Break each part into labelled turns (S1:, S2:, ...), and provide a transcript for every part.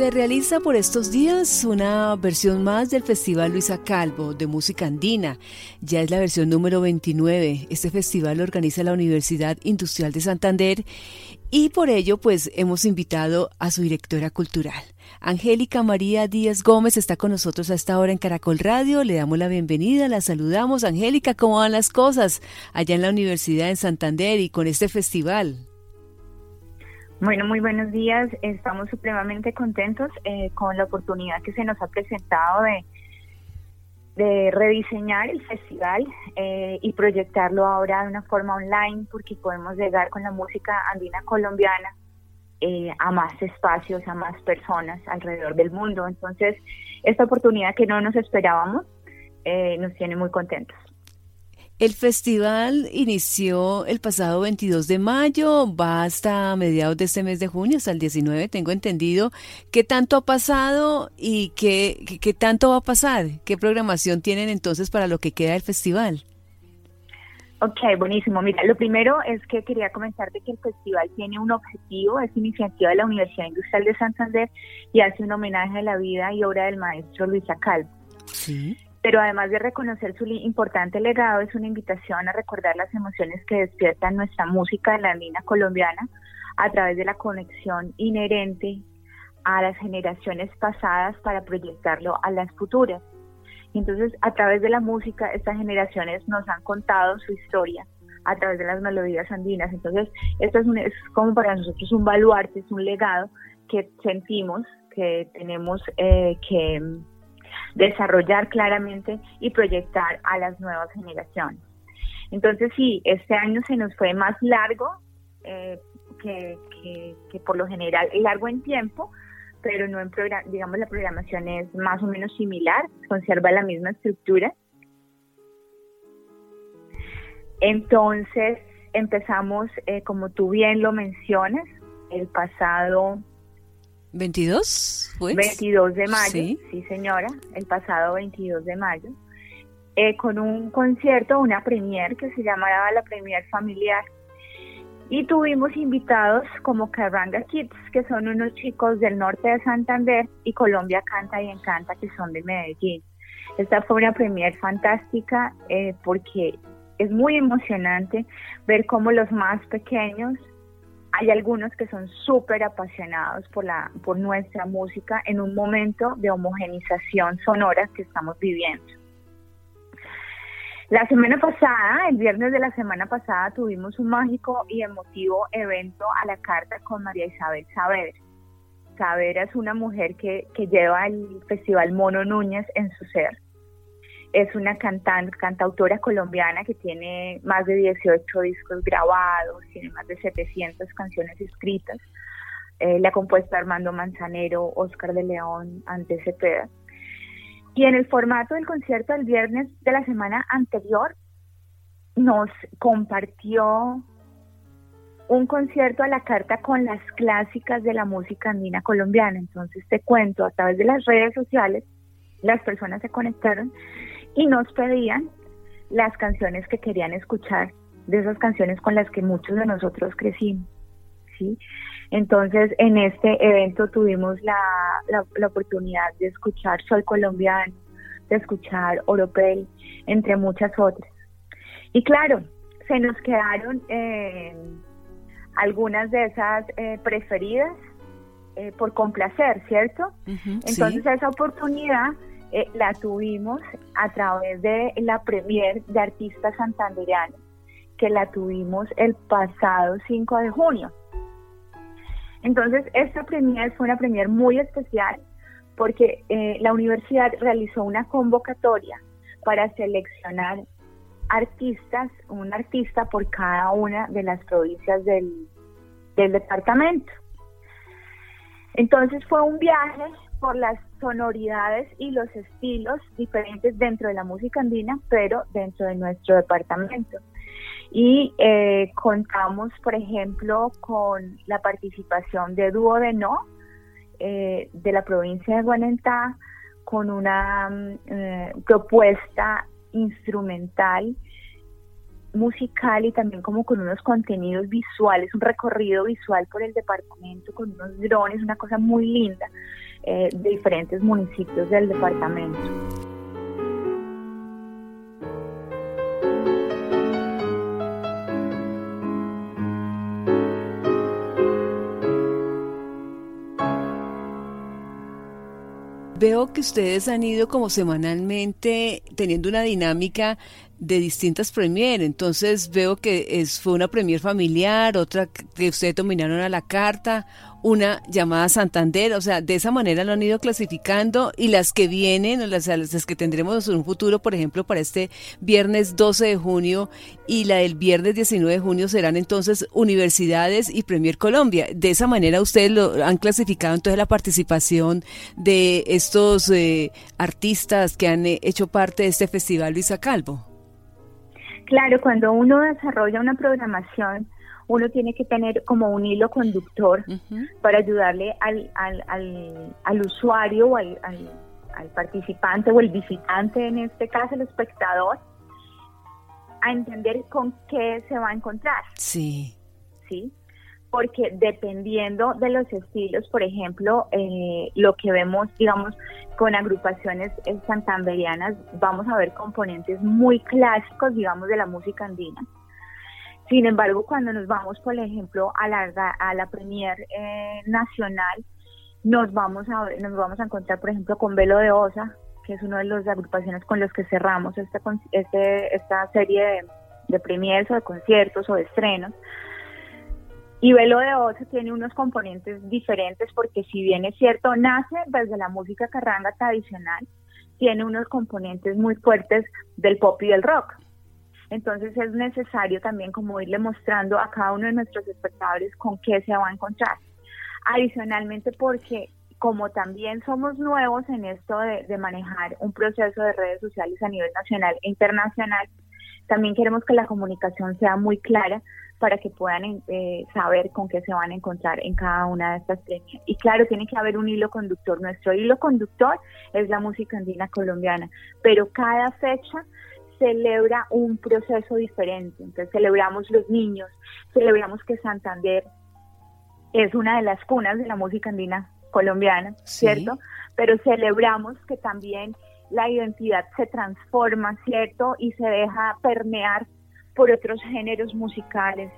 S1: Se realiza por estos días una versión más del Festival Luisa Calvo de música andina. Ya es la versión número 29. Este festival lo organiza la Universidad Industrial de Santander y por ello pues hemos invitado a su directora cultural. Angélica María Díaz Gómez está con nosotros a esta hora en Caracol Radio. Le damos la bienvenida, la saludamos. Angélica, ¿cómo van las cosas allá en la Universidad de Santander y con este festival?
S2: Bueno, muy buenos días. Estamos supremamente contentos eh, con la oportunidad que se nos ha presentado de, rediseñar el festival eh, y proyectarlo ahora de una forma online porque podemos llegar con la música andina colombiana eh, a más espacios, a más personas alrededor del mundo. Entonces, esta oportunidad que no nos esperábamos nos tiene muy contentos.
S1: El festival inició el pasado 22 de mayo, va hasta mediados de este mes de junio, hasta el 19, tengo entendido. ¿Qué tanto ha pasado y qué, qué, tanto va a pasar? ¿Qué programación tienen entonces para lo que queda del festival?
S2: Ok, buenísimo. Mira, lo primero es que quería comentarte que el festival tiene un objetivo, es iniciativa de la Universidad Industrial de Santander y hace un homenaje a la vida y obra del maestro Luis Calvo. Sí. Pero además de reconocer su importante legado, es una invitación a recordar las emociones que despiertan nuestra música de la andina colombiana a través de la conexión inherente a las generaciones pasadas para proyectarlo a las futuras. Entonces, a través de la música, estas generaciones nos han contado su historia a través de las melodías andinas. Entonces, esto es, es como para nosotros un baluarte, es un legado que sentimos que tenemos eh, que desarrollar claramente y proyectar a las nuevas generaciones. Entonces sí, este año se nos fue más largo eh, que, por lo general largo en tiempo, pero no en digamos la programación es más o menos similar, conserva la misma estructura. Entonces empezamos, eh, como tú bien lo mencionas, el pasado
S1: 22,
S2: pues. 22 de mayo, sí. señora, el pasado 22 de mayo, eh, con un concierto, una premier que se llamaba la Premier Familiar. Y tuvimos invitados como Carranga Kids, que son unos chicos del norte de Santander, y Colombia Canta y Encanta, que son de Medellín. Esta fue una premier fantástica eh, porque es muy emocionante ver cómo los más pequeños hay algunos que son súper apasionados por, la, por nuestra música en un momento de homogenización sonora que estamos viviendo. La semana pasada, el viernes de la semana pasada, tuvimos un mágico y emotivo evento a la carta con María Isabel Saavedra. Saavedra es una mujer que, que lleva el Festival Mono Núñez en su ser es una cantante, cantautora colombiana que tiene más de 18 discos grabados, tiene más de 700 canciones escritas. Eh, la ha compuesto Armando Manzanero, Oscar de León, Ante Cepeda. Y en el formato del concierto del viernes de la semana anterior, nos compartió un concierto a la carta con las clásicas de la música andina colombiana. Entonces te cuento, a través de las redes sociales, las personas se conectaron y nos pedían las canciones que querían escuchar, de esas canciones con las que muchos de nosotros crecimos. ¿sí? Entonces, en este evento tuvimos la, la, oportunidad de escuchar Soy Colombiano, de escuchar Oropel, entre muchas otras. Y claro, se nos quedaron eh, algunas de esas eh, preferidas eh, por complacer, ¿cierto? Entonces, esa oportunidad eh, la tuvimos a través de la premier de artistas santanderianos, que la tuvimos el pasado 5 de junio. Entonces, esta premier fue una premier muy especial porque eh, la universidad realizó una convocatoria para seleccionar artistas, un artista por cada una de las provincias del, del departamento. Entonces fue un viaje por las sonoridades y los estilos diferentes dentro de la música andina, pero dentro de nuestro departamento. Y eh, contamos, por ejemplo, con la participación de Dúo de No, eh, de la provincia de Guanentá, con una mm, eh, propuesta instrumental musical y también como con unos contenidos visuales, un recorrido visual por el departamento con unos drones, una cosa muy linda eh, de diferentes municipios del departamento.
S1: Veo que ustedes han ido como semanalmente teniendo una dinámica de distintas premier. Entonces veo que es, fue una premier familiar, otra que ustedes dominaron a la carta, una llamada Santander. O sea, de esa manera lo han ido clasificando y las que vienen, las, las que tendremos en un futuro, por ejemplo, para este viernes 12 de junio y la del viernes 19 de junio serán entonces universidades y Premier Colombia. De esa manera ustedes lo han clasificado entonces la participación de estos eh, artistas que han eh, hecho parte de este festival Luisa Calvo.
S2: Claro, cuando uno desarrolla una programación, uno tiene que tener como un hilo conductor para ayudarle al, al, al, al usuario o al, al, participante o el visitante, en este caso el espectador, a entender con qué se va a encontrar.
S1: Sí.
S2: Sí porque dependiendo de los estilos, por ejemplo, eh, lo que vemos, digamos, con agrupaciones santanderianas, vamos a ver componentes muy clásicos, digamos, de la música andina. Sin embargo, cuando nos vamos, por ejemplo, a la, a la Premier eh, Nacional, nos vamos, a, nos vamos a encontrar, por ejemplo, con Velo de Osa, que es una de las agrupaciones con los que cerramos esta, este, esta serie de, de premiers o de conciertos o de estrenos y Velo de Oso tiene unos componentes diferentes porque si bien es cierto, nace desde la música carranga tradicional, tiene unos componentes muy fuertes del pop y del rock. Entonces es necesario también como irle mostrando a cada uno de nuestros espectadores con qué se va a encontrar. Adicionalmente porque como también somos nuevos en esto de manejar un proceso de redes sociales a nivel nacional e internacional, también queremos que la comunicación sea muy clara para que puedan eh, saber con qué se van a encontrar en cada una de estas premias. Y claro, tiene que haber un hilo conductor. Nuestro hilo conductor es la música andina colombiana, pero cada fecha celebra un proceso diferente. Entonces celebramos los niños, celebramos que Santander es una de las cunas de la música andina colombiana, ¿cierto? Pero celebramos que también la identidad se transforma, ¿cierto? Y se deja permear por otros géneros musicales,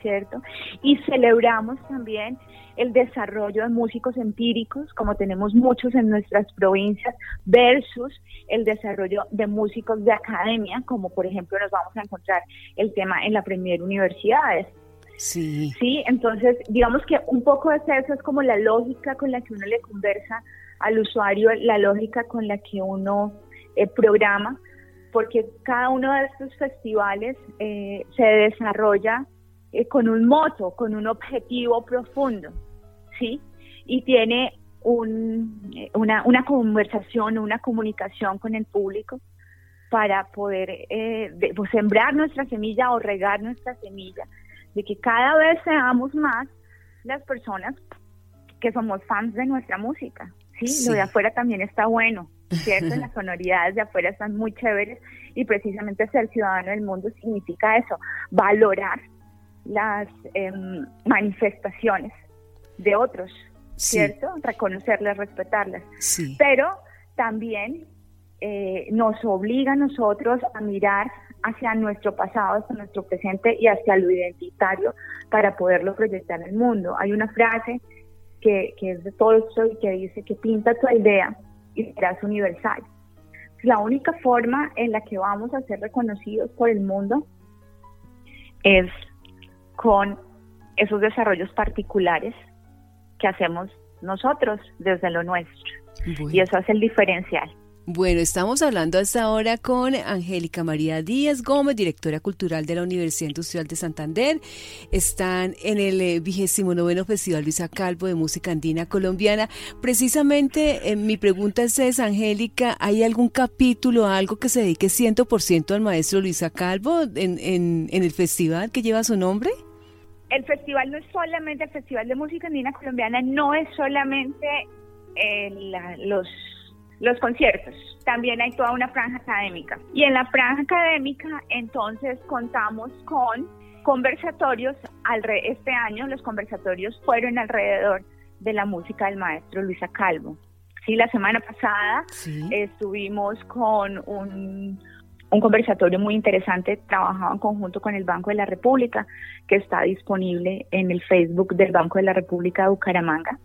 S2: ¿cierto? Y celebramos también el desarrollo de músicos empíricos, como tenemos muchos en nuestras provincias, versus el desarrollo de músicos de academia, como por ejemplo nos vamos a encontrar el tema en la Premier Universidades.
S1: Sí.
S2: Sí, entonces digamos que un poco de eso es como la lógica con la que uno le conversa al usuario, la lógica con la que uno eh, programa porque cada uno de estos festivales eh, se desarrolla eh, con un moto, con un objetivo profundo, ¿sí? Y tiene un, eh, una, una conversación, una comunicación con el público para poder pues, sembrar nuestra semilla o regar nuestra semilla, de que cada vez seamos más las personas que somos fans de nuestra música, ¿sí? Lo de afuera también está bueno, ¿cierto? Las sonoridades de afuera están muy chéveres y precisamente ser ciudadano del mundo significa eso, valorar las em, manifestaciones de otros, ¿cierto? Reconocerlas, respetarlas. Pero también eh, nos obliga a nosotros a mirar hacia nuestro pasado, hacia nuestro presente y hacia lo identitario para poderlo proyectar en el mundo. Hay una frase que, que es de Tolstoy que dice que pinta tu idea y serás universal. La única forma en la que vamos a ser reconocidos por el mundo es con esos desarrollos particulares que hacemos nosotros desde lo nuestro. Y eso es el diferencial.
S1: Bueno, estamos hablando hasta ahora con Angélica María Díaz Gómez, directora cultural de la Universidad Industrial de Santander. Están en el eh, vigésimo noveno Festival Luisa Calvo de Música Andina Colombiana. Precisamente eh, mi pregunta es, Angélica, ¿hay algún capítulo, algo que se dedique 100% al maestro Luisa Calvo en el festival que lleva su nombre?
S2: El festival no es solamente el Festival de Música Andina Colombiana, no es solamente eh, los los conciertos. También hay toda una franja académica. Y en la franja académica, entonces, contamos con conversatorios. Este año los conversatorios fueron alrededor de la música del maestro Luisa Calvo. Sí, la semana pasada estuvimos con un, un conversatorio muy interesante, trabajado en conjunto con el Banco de la República, que está disponible en el Facebook del Banco de la República de Bucaramanga,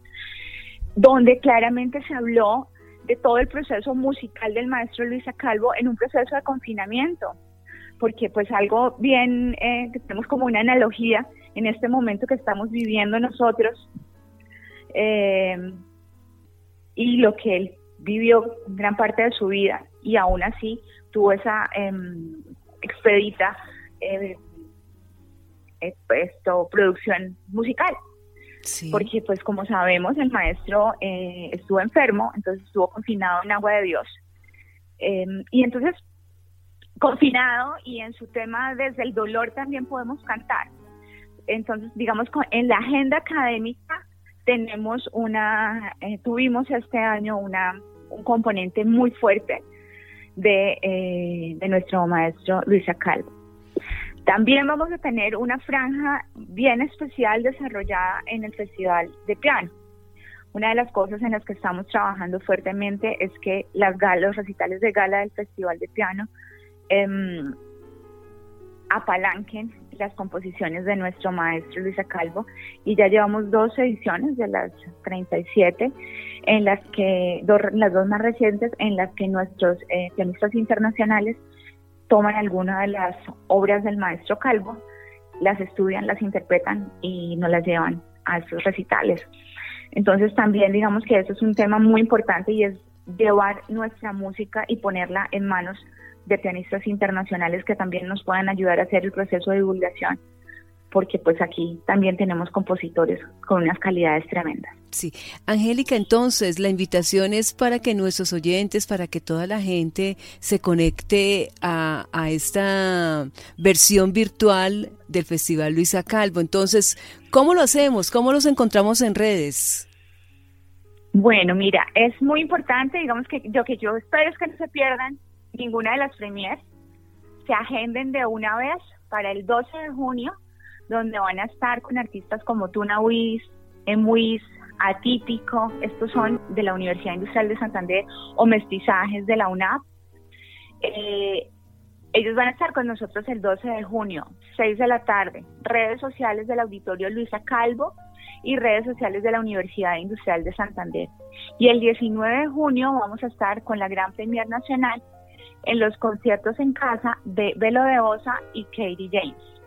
S2: donde claramente se habló de todo el proceso musical del maestro Luisa Calvo en un proceso de confinamiento, porque pues algo bien, eh, tenemos como una analogía en este momento que estamos viviendo nosotros, eh, y lo que él vivió gran parte de su vida y aún así tuvo esa em, expedita eh, esto, producción musical. Porque pues como sabemos el maestro eh, estuvo enfermo, entonces estuvo confinado en agua de Dios. Em, y entonces confinado y en su tema desde el dolor también podemos cantar. Entonces digamos en la agenda académica tenemos una, eh, tuvimos este año una, un componente muy fuerte de, eh, de nuestro maestro Luis Calvo. También vamos a tener una franja bien especial desarrollada en el Festival de Piano. Una de las cosas en las que estamos trabajando fuertemente es que las galas, los recitales de gala del Festival de Piano em, apalanquen las composiciones de nuestro maestro Luisa Calvo y ya llevamos dos ediciones de las 37 en las que las dos más recientes en las que nuestros eh, pianistas internacionales toman alguna de las obras del maestro Calvo, las estudian, las interpretan y nos las llevan a esos recitales. Entonces también digamos que eso es un tema muy importante y es llevar nuestra música y ponerla en manos de pianistas internacionales que también nos puedan ayudar a hacer el proceso de divulgación, porque pues aquí también tenemos compositores con unas calidades tremendas.
S1: Sí, Angélica, entonces la invitación es para que nuestros oyentes, para que toda la gente se conecte a, a esta versión virtual del Festival Luisa Calvo. Entonces, ¿cómo lo hacemos? ¿Cómo los encontramos en redes?
S2: Bueno, mira, es muy importante, digamos que yo que yo espero es que no se pierdan ninguna de las premiers se agenden de una vez para el 12 de junio, donde van a estar con artistas como Tuna Wiz, Emuiz, Atípico, estos son de la Universidad Industrial de Santander o Mestizajes de la UNAP. Eh, ellos van a estar con nosotros el 12 de junio, 6 de la tarde, redes sociales del Auditorio Luisa Calvo y redes sociales de la Universidad Industrial de Santander. Y el 19 de junio vamos a estar con la Gran Premier Nacional en los conciertos en casa de Belo de Osa y Katie James.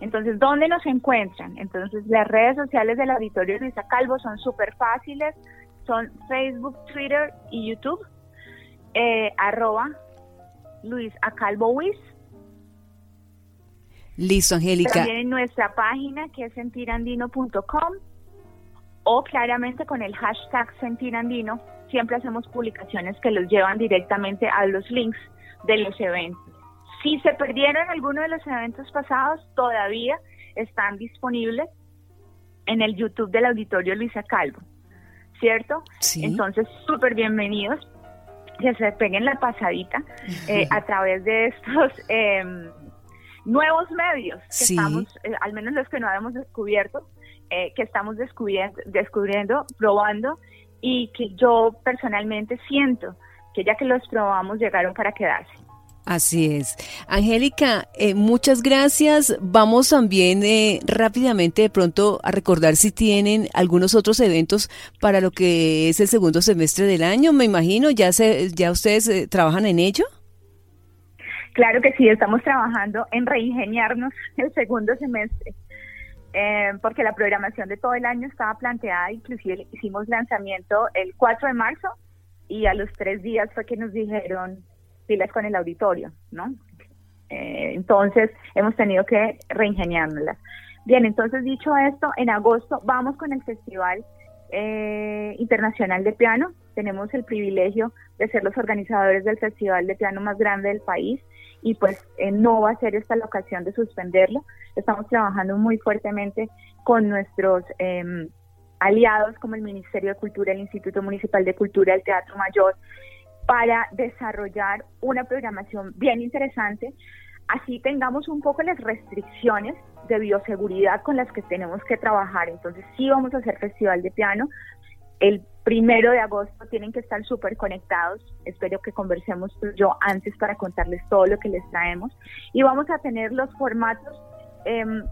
S2: Entonces, ¿dónde nos encuentran? Entonces, las redes sociales del Auditorio Luisa Calvo son súper fáciles, son Facebook, Twitter y YouTube, eh, arroba Luis Acalvo
S1: Listo, Angélica.
S2: También en nuestra página que es sentirandino.com o claramente con el hashtag sentirandino siempre hacemos publicaciones que los llevan directamente a los links de los eventos. Si se perdieron alguno de los eventos pasados, todavía están disponibles en el YouTube del Auditorio Luisa Calvo, ¿cierto? Entonces, súper bienvenidos, que se peguen la pasadita eh, a través de estos em, nuevos medios que estamos, eh, al menos los que no habíamos descubierto, eh, que estamos descubriendo, descubriendo, probando y que yo personalmente siento que ya que los probamos llegaron para quedarse.
S1: Así es. Angélica, eh, muchas gracias. Vamos también eh, rápidamente de pronto a recordar si tienen algunos otros eventos para lo que es el segundo semestre del año. Me imagino, ya, se, ya ustedes eh, trabajan en ello.
S2: Claro que sí, estamos trabajando en reingeniarnos el segundo semestre. Eh, porque la programación de todo el año estaba planteada, inclusive hicimos lanzamiento el 4 de marzo y a los tres días fue que nos dijeron pilas con el auditorio, ¿no? Eh, entonces hemos tenido que reingeniárnoslas. Bien, entonces dicho esto, en agosto vamos con el Festival eh, Internacional de Piano. Tenemos el privilegio de ser los organizadores del festival de piano más grande del país y pues eh, no va a ser esta la ocasión de suspenderlo. Estamos trabajando muy fuertemente con nuestros em, aliados como el Ministerio de Cultura, el Instituto Municipal de Cultura, el Teatro Mayor para desarrollar una programación bien interesante. Así tengamos un poco las restricciones de bioseguridad con las que tenemos que trabajar. Entonces sí vamos a hacer festival de piano. El primero de agosto tienen que estar súper conectados. Espero que conversemos yo antes para contarles todo lo que les traemos. Y vamos a tener los formatos em,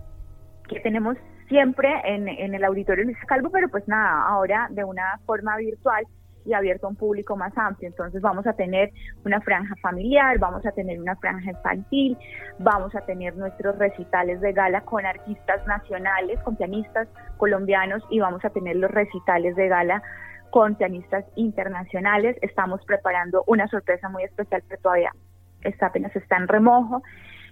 S2: que tenemos siempre en, en el auditorio Luis Calvo, pero pues nada, ahora de una forma virtual y abierto a un público más amplio. Entonces vamos a tener una franja familiar, vamos a tener una franja infantil, vamos a tener nuestros recitales de gala con artistas nacionales, con pianistas colombianos y vamos a tener los recitales de gala con pianistas internacionales. Estamos preparando una sorpresa muy especial que todavía está apenas está en remojo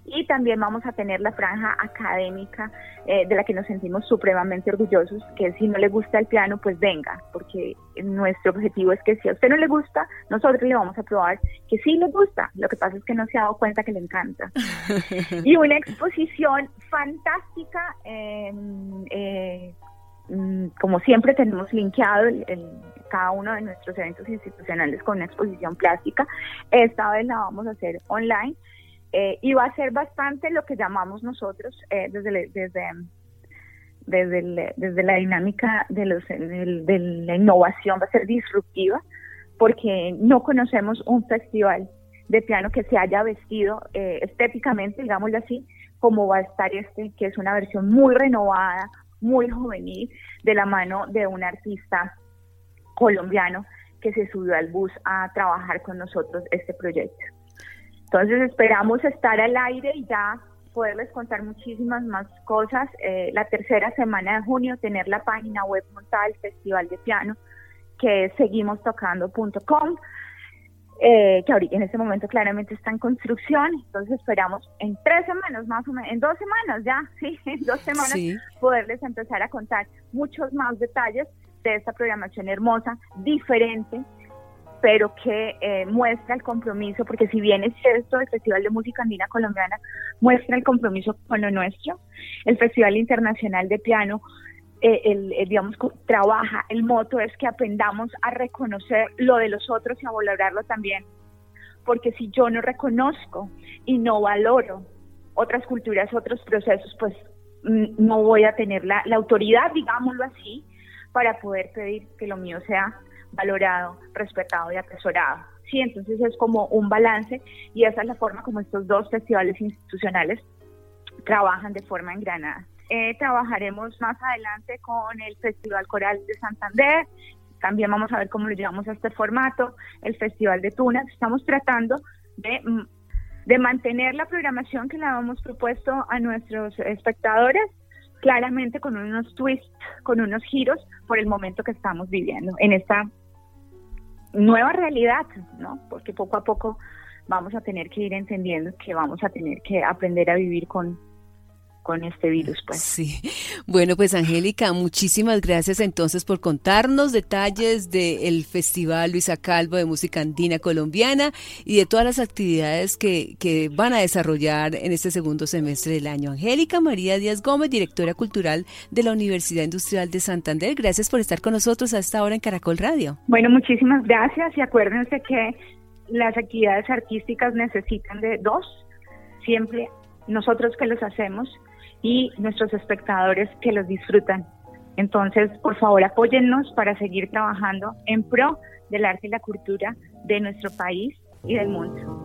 S2: y también vamos a tener la franja académica eh, de la que nos sentimos supremamente orgullosos, que si no le gusta el piano, pues venga, porque nuestro objetivo es que si a usted no le gusta, nosotros le vamos a probar que sí le gusta, lo que pasa es que no se ha dado cuenta que le encanta. y una exposición fantástica, eh, mm, como siempre tenemos linkeado cada uno de nuestros eventos institucionales con una exposición plástica, esta vez la vamos a hacer online eh, y va a ser bastante lo que llamamos nosotros eh, desde, desde, desde, desde la dinámica de, los, de, la innovación, va a ser disruptiva, porque no conocemos un festival de piano que se haya vestido eh, estéticamente, digámoslo así, como va a estar este, que es una versión muy renovada, muy juvenil, de la mano de un artista colombiano que se subió al bus a trabajar con nosotros este proyecto. Entonces esperamos estar al aire y ya poderles contar muchísimas más cosas. Eh, la tercera semana de junio tener la página web montada del Festival de Piano, que es seguimostocando.com, eh, que ahorita en este momento claramente está en construcción. Entonces esperamos en tres semanas más o menos, en dos semanas ya, sí, en dos semanas poderles empezar a contar muchos más detalles de esta programación hermosa, diferente, pero que eh, muestra el compromiso, porque si bien es cierto, el Festival de Música Andina Colombiana muestra el compromiso con lo nuestro, el Festival Internacional de Piano, eh, el, digamos, trabaja, el moto es que aprendamos a reconocer lo de los otros y a valorarlo también, porque si yo no reconozco y no valoro otras culturas, otros procesos, pues mm, no voy a tener la, la autoridad, digámoslo así, para poder pedir que lo mío sea valorado, respetado y atesorado. Sí, entonces es como un balance y esa es la forma como estos dos festivales institucionales trabajan de forma engranada. Eh, trabajaremos más adelante con el Festival Coral de Santander, también vamos a ver cómo lo llevamos a este formato, el Festival de Tunas, estamos tratando de, mm, de mantener la programación que le hemos propuesto a nuestros espectadores, claramente con unos twists, con unos giros por el momento que estamos viviendo en esta nueva realidad, ¿no? Porque poco a poco vamos a tener que ir entendiendo que vamos a tener que aprender a vivir con, con este virus. Pues.
S1: Sí, bueno, pues Angélica, muchísimas gracias entonces por contarnos detalles del Festival Luisa Calvo de Música Andina Colombiana y de todas las actividades que, que van a desarrollar en este segundo semestre del año. Angélica María Díaz Gómez, directora cultural de la Universidad Industrial de Santander, gracias por estar con nosotros a esta hora en Caracol Radio.
S2: Bueno, muchísimas gracias y acuérdense que las actividades artísticas necesitan de dos, siempre nosotros que los hacemos y nuestros espectadores que los disfrutan. Entonces, por favor, apóyennos para seguir trabajando en pro del arte y la cultura de nuestro país y del mundo.